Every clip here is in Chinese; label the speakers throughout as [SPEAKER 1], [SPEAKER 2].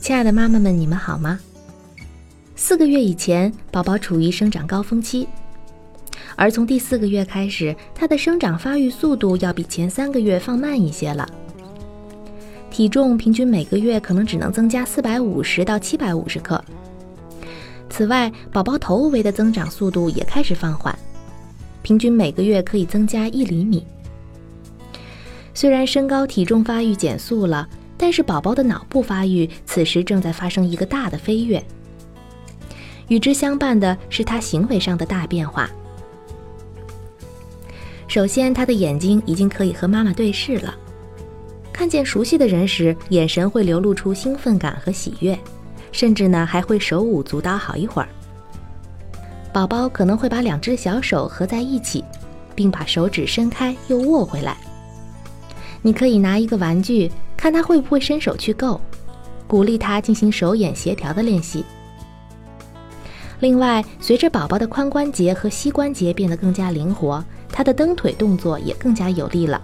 [SPEAKER 1] 亲爱的妈妈们，你们好吗？四个月以前，宝宝处于生长高峰期，而从第四个月开始，他的生长发育速度要比前三个月放慢一些了。体重平均每个月可能只能增加四百五十到七百五十克。此外，宝宝头围的增长速度也开始放缓，平均每个月可以增加一厘米。虽然身高体重发育减速了。但是宝宝的脑部发育此时正在发生一个大的飞跃，与之相伴的是他行为上的大变化。首先，他的眼睛已经可以和妈妈对视了，看见熟悉的人时，眼神会流露出兴奋感和喜悦，甚至呢还会手舞足蹈好一会儿。宝宝可能会把两只小手合在一起，并把手指伸开又握回来。你可以拿一个玩具。看他会不会伸手去够，鼓励他进行手眼协调的练习。另外，随着宝宝的髋关节和膝关节变得更加灵活，他的蹬腿动作也更加有力了。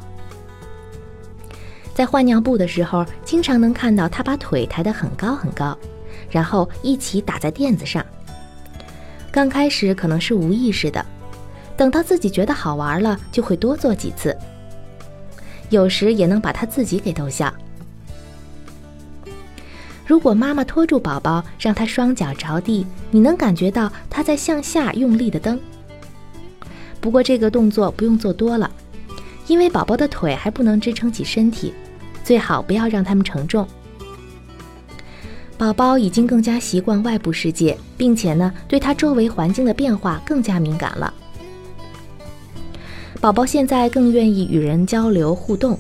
[SPEAKER 1] 在换尿布的时候，经常能看到他把腿抬得很高很高，然后一起打在垫子上。刚开始可能是无意识的，等到自己觉得好玩了，就会多做几次。有时也能把他自己给逗笑。如果妈妈拖住宝宝，让他双脚着地，你能感觉到他在向下用力的蹬。不过这个动作不用做多了，因为宝宝的腿还不能支撑起身体，最好不要让他们承重。宝宝已经更加习惯外部世界，并且呢，对他周围环境的变化更加敏感了。宝宝现在更愿意与人交流互动，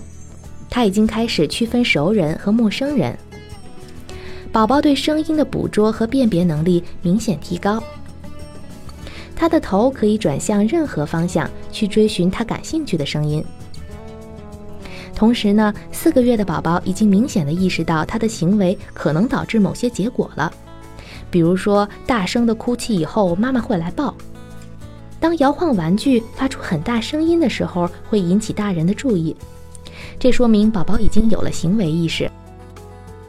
[SPEAKER 1] 他已经开始区分熟人和陌生人。宝宝对声音的捕捉和辨别能力明显提高，他的头可以转向任何方向去追寻他感兴趣的声音。同时呢，四个月的宝宝已经明显的意识到他的行为可能导致某些结果了，比如说大声的哭泣以后，妈妈会来抱。当摇晃玩具发出很大声音的时候，会引起大人的注意，这说明宝宝已经有了行为意识。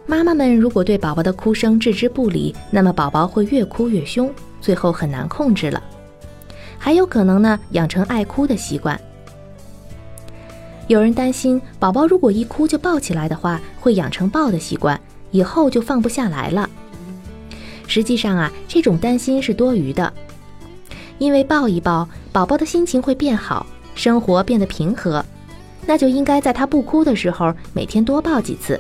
[SPEAKER 1] 妈妈们如果对宝宝的哭声置之不理，那么宝宝会越哭越凶，最后很难控制了，还有可能呢养成爱哭的习惯。有人担心宝宝如果一哭就抱起来的话，会养成抱的习惯，以后就放不下来了。实际上啊，这种担心是多余的。因为抱一抱，宝宝的心情会变好，生活变得平和，那就应该在他不哭的时候，每天多抱几次。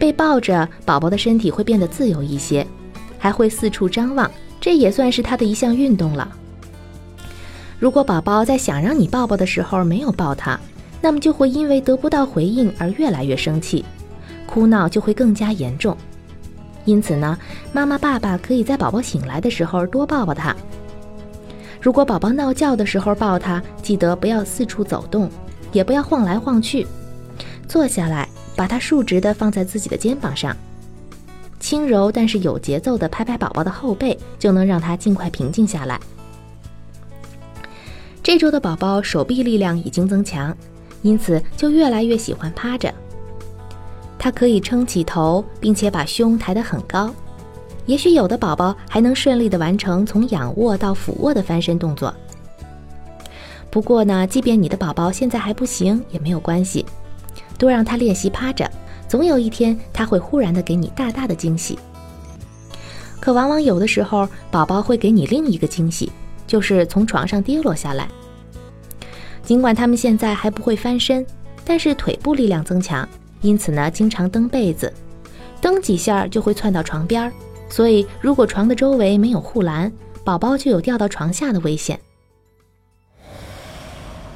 [SPEAKER 1] 被抱着，宝宝的身体会变得自由一些，还会四处张望，这也算是他的一项运动了。如果宝宝在想让你抱抱的时候没有抱他，那么就会因为得不到回应而越来越生气，哭闹就会更加严重。因此呢，妈妈、爸爸可以在宝宝醒来的时候多抱抱他。如果宝宝闹觉的时候抱他，记得不要四处走动，也不要晃来晃去，坐下来，把他竖直的放在自己的肩膀上，轻柔但是有节奏的拍拍宝宝的后背，就能让他尽快平静下来。这周的宝宝手臂力量已经增强，因此就越来越喜欢趴着。他可以撑起头，并且把胸抬得很高。也许有的宝宝还能顺利地完成从仰卧到俯卧的翻身动作。不过呢，即便你的宝宝现在还不行，也没有关系，多让他练习趴着，总有一天他会忽然的给你大大的惊喜。可往往有的时候，宝宝会给你另一个惊喜，就是从床上跌落下来。尽管他们现在还不会翻身，但是腿部力量增强。因此呢，经常蹬被子，蹬几下就会窜到床边儿，所以如果床的周围没有护栏，宝宝就有掉到床下的危险。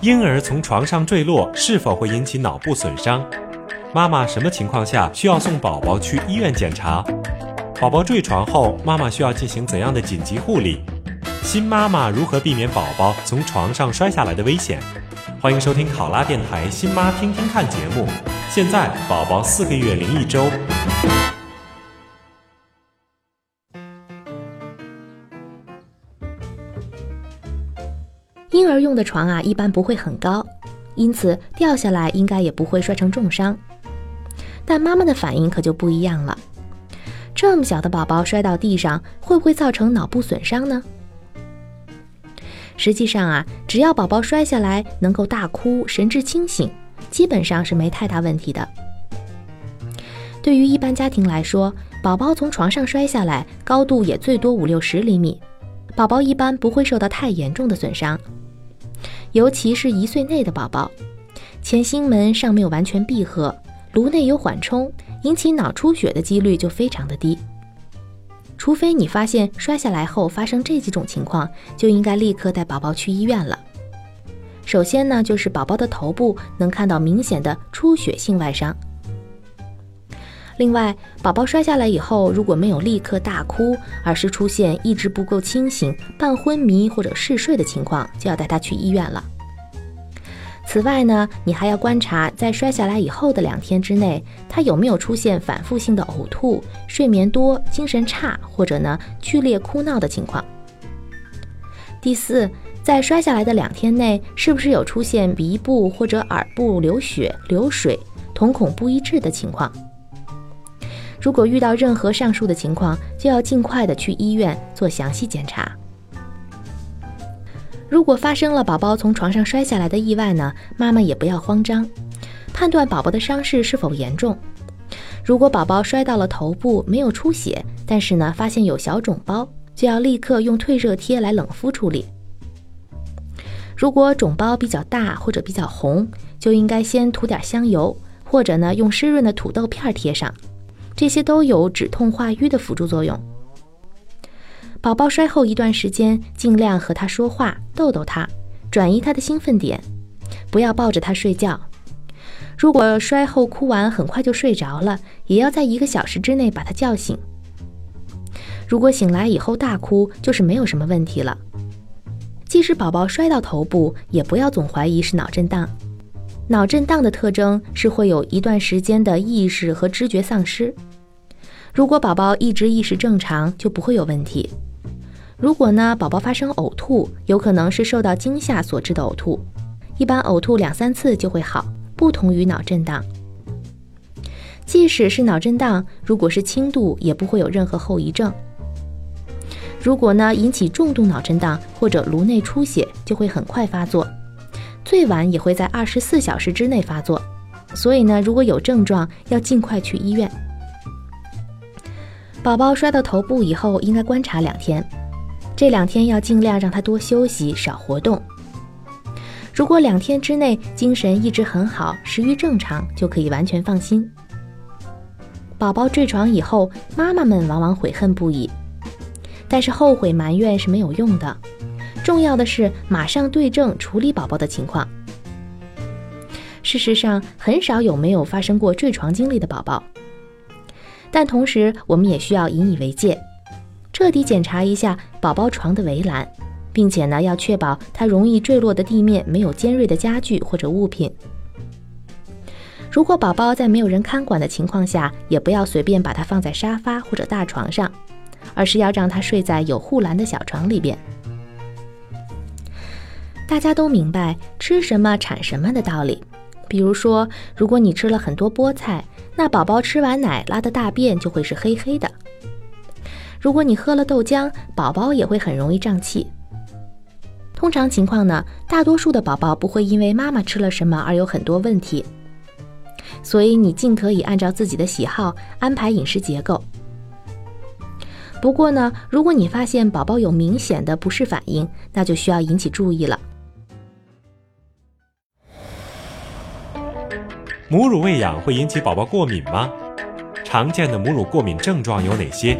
[SPEAKER 2] 婴儿从床上坠落是否会引起脑部损伤？妈妈什么情况下需要送宝宝去医院检查？宝宝坠床后，妈妈需要进行怎样的紧急护理？新妈妈如何避免宝宝从床上摔下来的危险？欢迎收听考拉电台《新妈听听看》节目。现在宝宝四个月零一周。
[SPEAKER 1] 婴儿用的床啊，一般不会很高，因此掉下来应该也不会摔成重伤。但妈妈的反应可就不一样了。这么小的宝宝摔到地上，会不会造成脑部损伤呢？实际上啊，只要宝宝摔下来能够大哭、神志清醒，基本上是没太大问题的。对于一般家庭来说，宝宝从床上摔下来，高度也最多五六十厘米，宝宝一般不会受到太严重的损伤。尤其是一岁内的宝宝，前心门尚没有完全闭合，颅内有缓冲，引起脑出血的几率就非常的低。除非你发现摔下来后发生这几种情况，就应该立刻带宝宝去医院了。首先呢，就是宝宝的头部能看到明显的出血性外伤。另外，宝宝摔下来以后，如果没有立刻大哭，而是出现意识不够清醒、半昏迷或者嗜睡的情况，就要带他去医院了。此外呢，你还要观察在摔下来以后的两天之内，他有没有出现反复性的呕吐、睡眠多、精神差，或者呢剧烈哭闹的情况。第四，在摔下来的两天内，是不是有出现鼻部或者耳部流血、流水、瞳孔不一致的情况？如果遇到任何上述的情况，就要尽快的去医院做详细检查。如果发生了宝宝从床上摔下来的意外呢，妈妈也不要慌张，判断宝宝的伤势是否严重。如果宝宝摔到了头部没有出血，但是呢发现有小肿包，就要立刻用退热贴来冷敷处理。如果肿包比较大或者比较红，就应该先涂点香油，或者呢用湿润的土豆片贴上。这些都有止痛化瘀的辅助作用。宝宝摔后一段时间，尽量和他说话，逗逗他，转移他的兴奋点，不要抱着他睡觉。如果摔后哭完很快就睡着了，也要在一个小时之内把他叫醒。如果醒来以后大哭，就是没有什么问题了。即使宝宝摔到头部，也不要总怀疑是脑震荡。脑震荡的特征是会有一段时间的意识和知觉丧失。如果宝宝一直意识正常，就不会有问题。如果呢，宝宝发生呕吐，有可能是受到惊吓所致的呕吐，一般呕吐两三次就会好，不同于脑震荡。即使是脑震荡，如果是轻度，也不会有任何后遗症。如果呢，引起重度脑震荡或者颅内出血，就会很快发作。最晚也会在二十四小时之内发作，所以呢，如果有症状，要尽快去医院。宝宝摔到头部以后，应该观察两天，这两天要尽量让他多休息，少活动。如果两天之内精神一直很好，食欲正常，就可以完全放心。宝宝坠床以后，妈妈们往往悔恨不已，但是后悔埋怨是没有用的。重要的是马上对症处理宝宝的情况。事实上，很少有没有发生过坠床经历的宝宝。但同时，我们也需要引以为戒，彻底检查一下宝宝床的围栏，并且呢，要确保它容易坠落的地面没有尖锐的家具或者物品。如果宝宝在没有人看管的情况下，也不要随便把它放在沙发或者大床上，而是要让它睡在有护栏的小床里边。大家都明白吃什么产什么的道理。比如说，如果你吃了很多菠菜，那宝宝吃完奶拉的大便就会是黑黑的。如果你喝了豆浆，宝宝也会很容易胀气。通常情况呢，大多数的宝宝不会因为妈妈吃了什么而有很多问题。所以你尽可以按照自己的喜好安排饮食结构。不过呢，如果你发现宝宝有明显的不适反应，那就需要引起注意了。
[SPEAKER 2] 母乳喂养会引起宝宝过敏吗？常见的母乳过敏症状有哪些？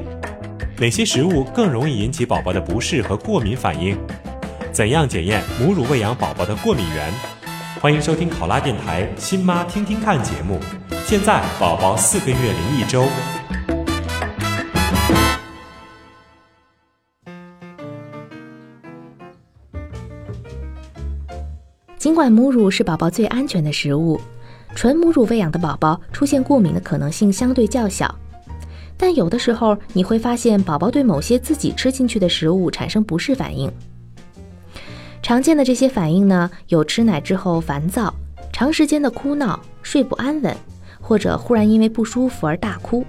[SPEAKER 2] 哪些食物更容易引起宝宝的不适和过敏反应？怎样检验母乳喂养宝宝的过敏源？欢迎收听考拉电台“新妈听听看”节目。现在宝宝四个月零一周。
[SPEAKER 1] 尽管母乳是宝宝最安全的食物，纯母乳喂养的宝宝出现过敏的可能性相对较小。但有的时候你会发现宝宝对某些自己吃进去的食物产生不适反应。常见的这些反应呢，有吃奶之后烦躁、长时间的哭闹、睡不安稳，或者忽然因为不舒服而大哭。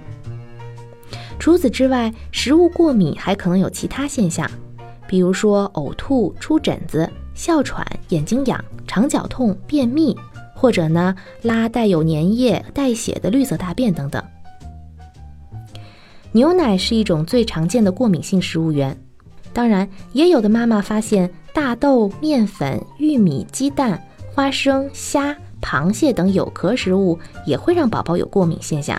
[SPEAKER 1] 除此之外，食物过敏还可能有其他现象，比如说呕吐、出疹子。哮喘、眼睛痒、肠绞痛、便秘，或者呢拉带有粘液、带血的绿色大便等等。牛奶是一种最常见的过敏性食物源，当然也有的妈妈发现大豆、面粉、玉米、鸡蛋、花生、虾、螃蟹等有壳食物也会让宝宝有过敏现象。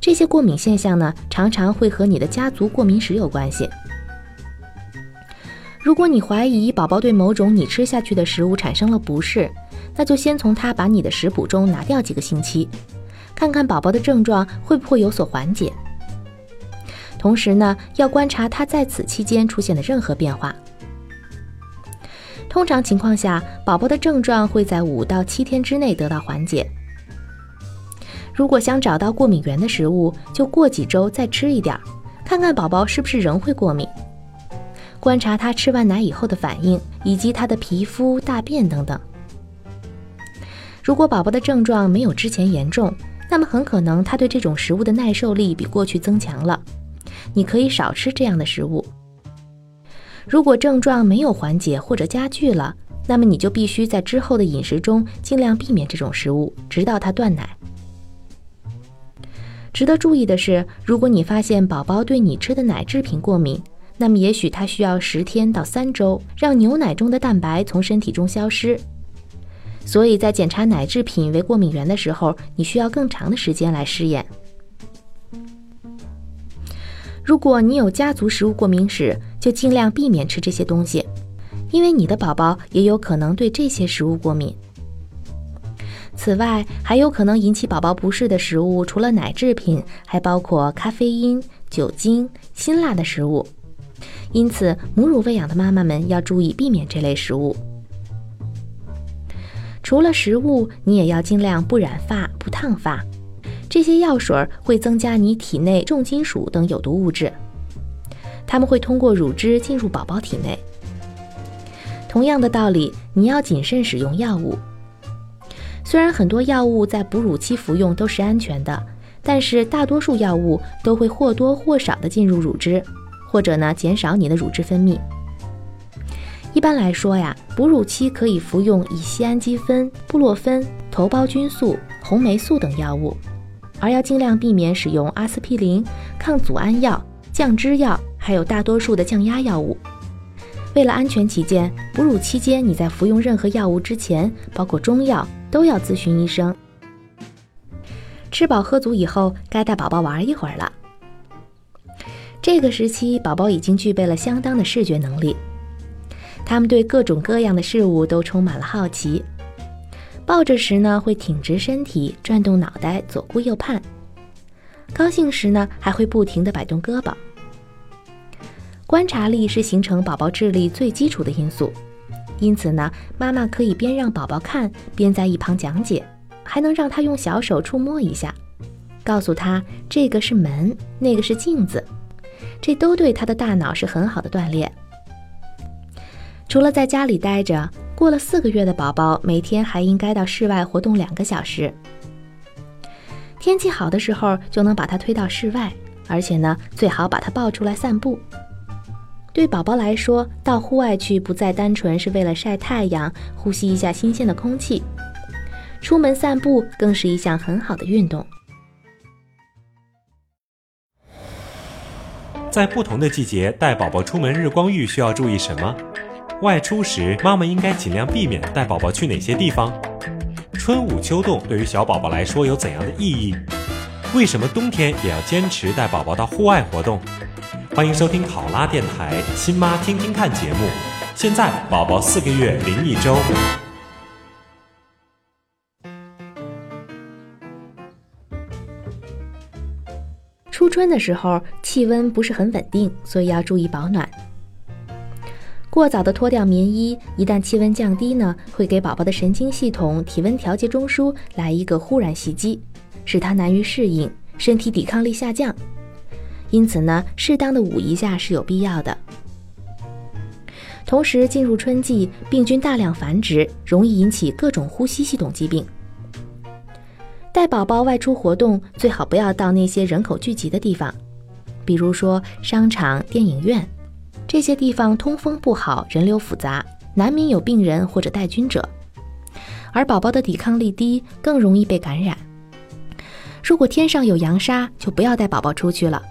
[SPEAKER 1] 这些过敏现象呢，常常会和你的家族过敏史有关系。如果你怀疑宝宝对某种你吃下去的食物产生了不适，那就先从他把你的食谱中拿掉几个星期，看看宝宝的症状会不会有所缓解。同时呢，要观察他在此期间出现的任何变化。通常情况下，宝宝的症状会在五到七天之内得到缓解。如果想找到过敏源的食物，就过几周再吃一点儿，看看宝宝是不是仍会过敏。观察他吃完奶以后的反应，以及他的皮肤、大便等等。如果宝宝的症状没有之前严重，那么很可能他对这种食物的耐受力比过去增强了。你可以少吃这样的食物。如果症状没有缓解或者加剧了，那么你就必须在之后的饮食中尽量避免这种食物，直到他断奶。值得注意的是，如果你发现宝宝对你吃的奶制品过敏，那么也许他需要十天到三周，让牛奶中的蛋白从身体中消失。所以在检查奶制品为过敏源的时候，你需要更长的时间来试验。如果你有家族食物过敏史，就尽量避免吃这些东西，因为你的宝宝也有可能对这些食物过敏。此外，还有可能引起宝宝不适的食物，除了奶制品，还包括咖啡因、酒精、辛辣的食物。因此，母乳喂养的妈妈们要注意避免这类食物。除了食物，你也要尽量不染发、不烫发。这些药水会增加你体内重金属等有毒物质，它们会通过乳汁进入宝宝体内。同样的道理，你要谨慎使用药物。虽然很多药物在哺乳期服用都是安全的，但是大多数药物都会或多或少的进入乳汁。或者呢，减少你的乳汁分泌。一般来说呀，哺乳期可以服用乙酰氨基酚、布洛芬、头孢菌素、红霉素等药物，而要尽量避免使用阿司匹林、抗组胺药、降脂药，还有大多数的降压药物。为了安全起见，哺乳期间你在服用任何药物之前，包括中药，都要咨询医生。吃饱喝足以后，该带宝宝玩一会儿了。这个时期，宝宝已经具备了相当的视觉能力，他们对各种各样的事物都充满了好奇。抱着时呢，会挺直身体，转动脑袋，左顾右盼；高兴时呢，还会不停地摆动胳膊。观察力是形成宝宝智力最基础的因素，因此呢，妈妈可以边让宝宝看，边在一旁讲解，还能让他用小手触摸一下，告诉他这个是门，那个是镜子。这都对他的大脑是很好的锻炼。除了在家里待着，过了四个月的宝宝每天还应该到室外活动两个小时。天气好的时候，就能把他推到室外，而且呢，最好把他抱出来散步。对宝宝来说，到户外去不再单纯是为了晒太阳、呼吸一下新鲜的空气，出门散步更是一项很好的运动。
[SPEAKER 2] 在不同的季节带宝宝出门日光浴需要注意什么？外出时妈妈应该尽量避免带宝宝去哪些地方？春捂秋冻对于小宝宝来说有怎样的意义？为什么冬天也要坚持带宝宝到户外活动？欢迎收听考拉电台《亲妈听听看》节目。现在宝宝四个月零一周。
[SPEAKER 1] 初春的时候，气温不是很稳定，所以要注意保暖。过早的脱掉棉衣，一旦气温降低呢，会给宝宝的神经系统体温调节中枢来一个忽然袭击，使他难于适应，身体抵抗力下降。因此呢，适当的捂一下是有必要的。同时，进入春季，病菌大量繁殖，容易引起各种呼吸系统疾病。带宝宝外出活动，最好不要到那些人口聚集的地方，比如说商场、电影院，这些地方通风不好，人流复杂，难免有病人或者带菌者。而宝宝的抵抗力低，更容易被感染。如果天上有扬沙，就不要带宝宝出去了，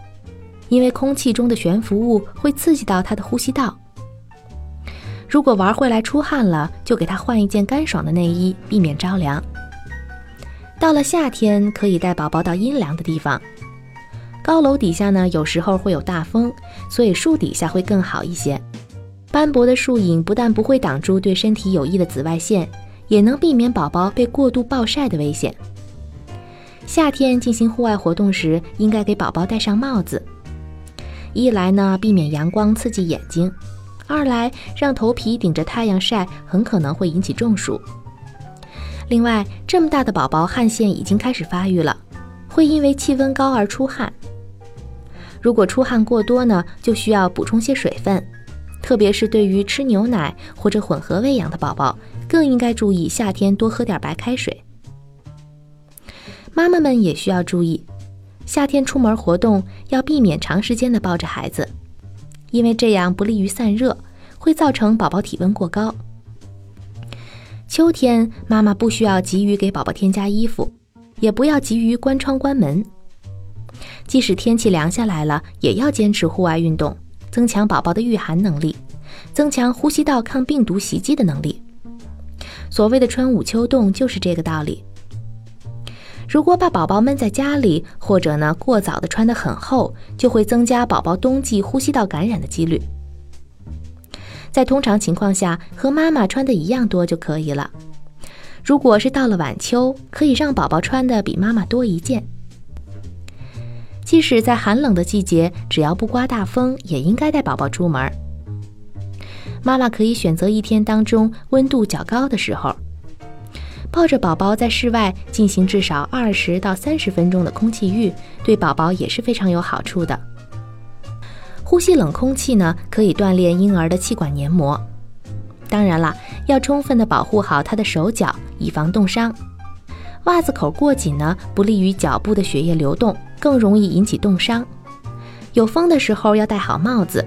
[SPEAKER 1] 因为空气中的悬浮物会刺激到他的呼吸道。如果玩回来出汗了，就给他换一件干爽的内衣，避免着凉。到了夏天，可以带宝宝到阴凉的地方。高楼底下呢，有时候会有大风，所以树底下会更好一些。斑驳的树影不但不会挡住对身体有益的紫外线，也能避免宝宝被过度暴晒的危险。夏天进行户外活动时，应该给宝宝戴上帽子。一来呢，避免阳光刺激眼睛；二来让头皮顶着太阳晒，很可能会引起中暑。另外，这么大的宝宝汗腺已经开始发育了，会因为气温高而出汗。如果出汗过多呢，就需要补充些水分，特别是对于吃牛奶或者混合喂养的宝宝，更应该注意夏天多喝点白开水。妈妈们也需要注意，夏天出门活动要避免长时间的抱着孩子，因为这样不利于散热，会造成宝宝体温过高。秋天，妈妈不需要急于给宝宝添加衣服，也不要急于关窗关门。即使天气凉下来了，也要坚持户外运动，增强宝宝的御寒能力，增强呼吸道抗病毒袭击的能力。所谓的春捂秋冻就是这个道理。如果把宝宝闷在家里，或者呢过早的穿得很厚，就会增加宝宝冬季呼吸道感染的几率。在通常情况下，和妈妈穿的一样多就可以了。如果是到了晚秋，可以让宝宝穿的比妈妈多一件。即使在寒冷的季节，只要不刮大风，也应该带宝宝出门。妈妈可以选择一天当中温度较高的时候，抱着宝宝在室外进行至少二十到三十分钟的空气浴，对宝宝也是非常有好处的。呼吸冷空气呢，可以锻炼婴儿的气管黏膜。当然了，要充分的保护好他的手脚，以防冻伤。袜子口过紧呢，不利于脚部的血液流动，更容易引起冻伤。有风的时候要戴好帽子，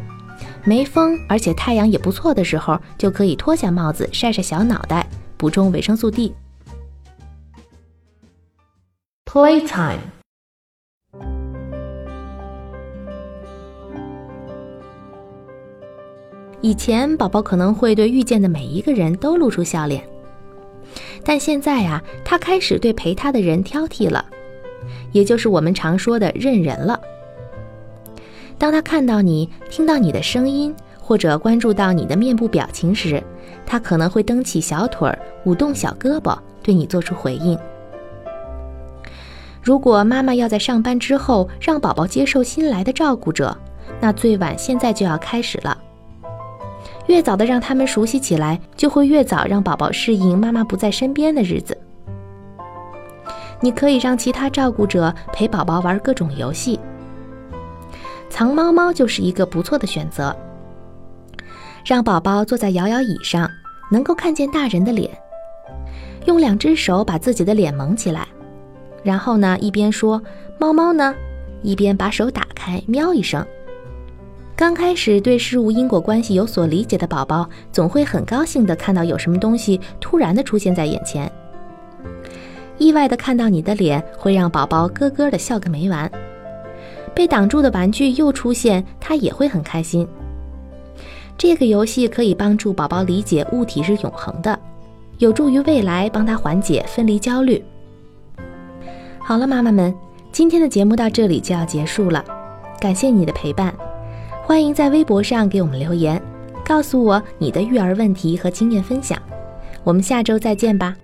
[SPEAKER 1] 没风而且太阳也不错的时候，就可以脱下帽子晒晒小脑袋，补充维生素 D。Playtime。以前宝宝可能会对遇见的每一个人都露出笑脸，但现在呀，他开始对陪他的人挑剔了，也就是我们常说的认人了。当他看到你、听到你的声音，或者关注到你的面部表情时，他可能会蹬起小腿儿、舞动小胳膊，对你做出回应。如果妈妈要在上班之后让宝宝接受新来的照顾者，那最晚现在就要开始了。越早的让他们熟悉起来，就会越早让宝宝适应妈妈不在身边的日子。你可以让其他照顾者陪宝宝玩各种游戏，藏猫猫就是一个不错的选择。让宝宝坐在摇摇椅上，能够看见大人的脸，用两只手把自己的脸蒙起来，然后呢一边说“猫猫呢”，一边把手打开，喵一声。刚开始对事物因果关系有所理解的宝宝，总会很高兴地看到有什么东西突然地出现在眼前。意外的看到你的脸，会让宝宝咯咯的笑个没完。被挡住的玩具又出现，他也会很开心。这个游戏可以帮助宝宝理解物体是永恒的，有助于未来帮他缓解分离焦虑。好了，妈妈们。今天的节目到这里就要结束了，感谢你的陪伴。欢迎在微博上给我们留言，告诉我你的育儿问题和经验分享。我们下周再见吧。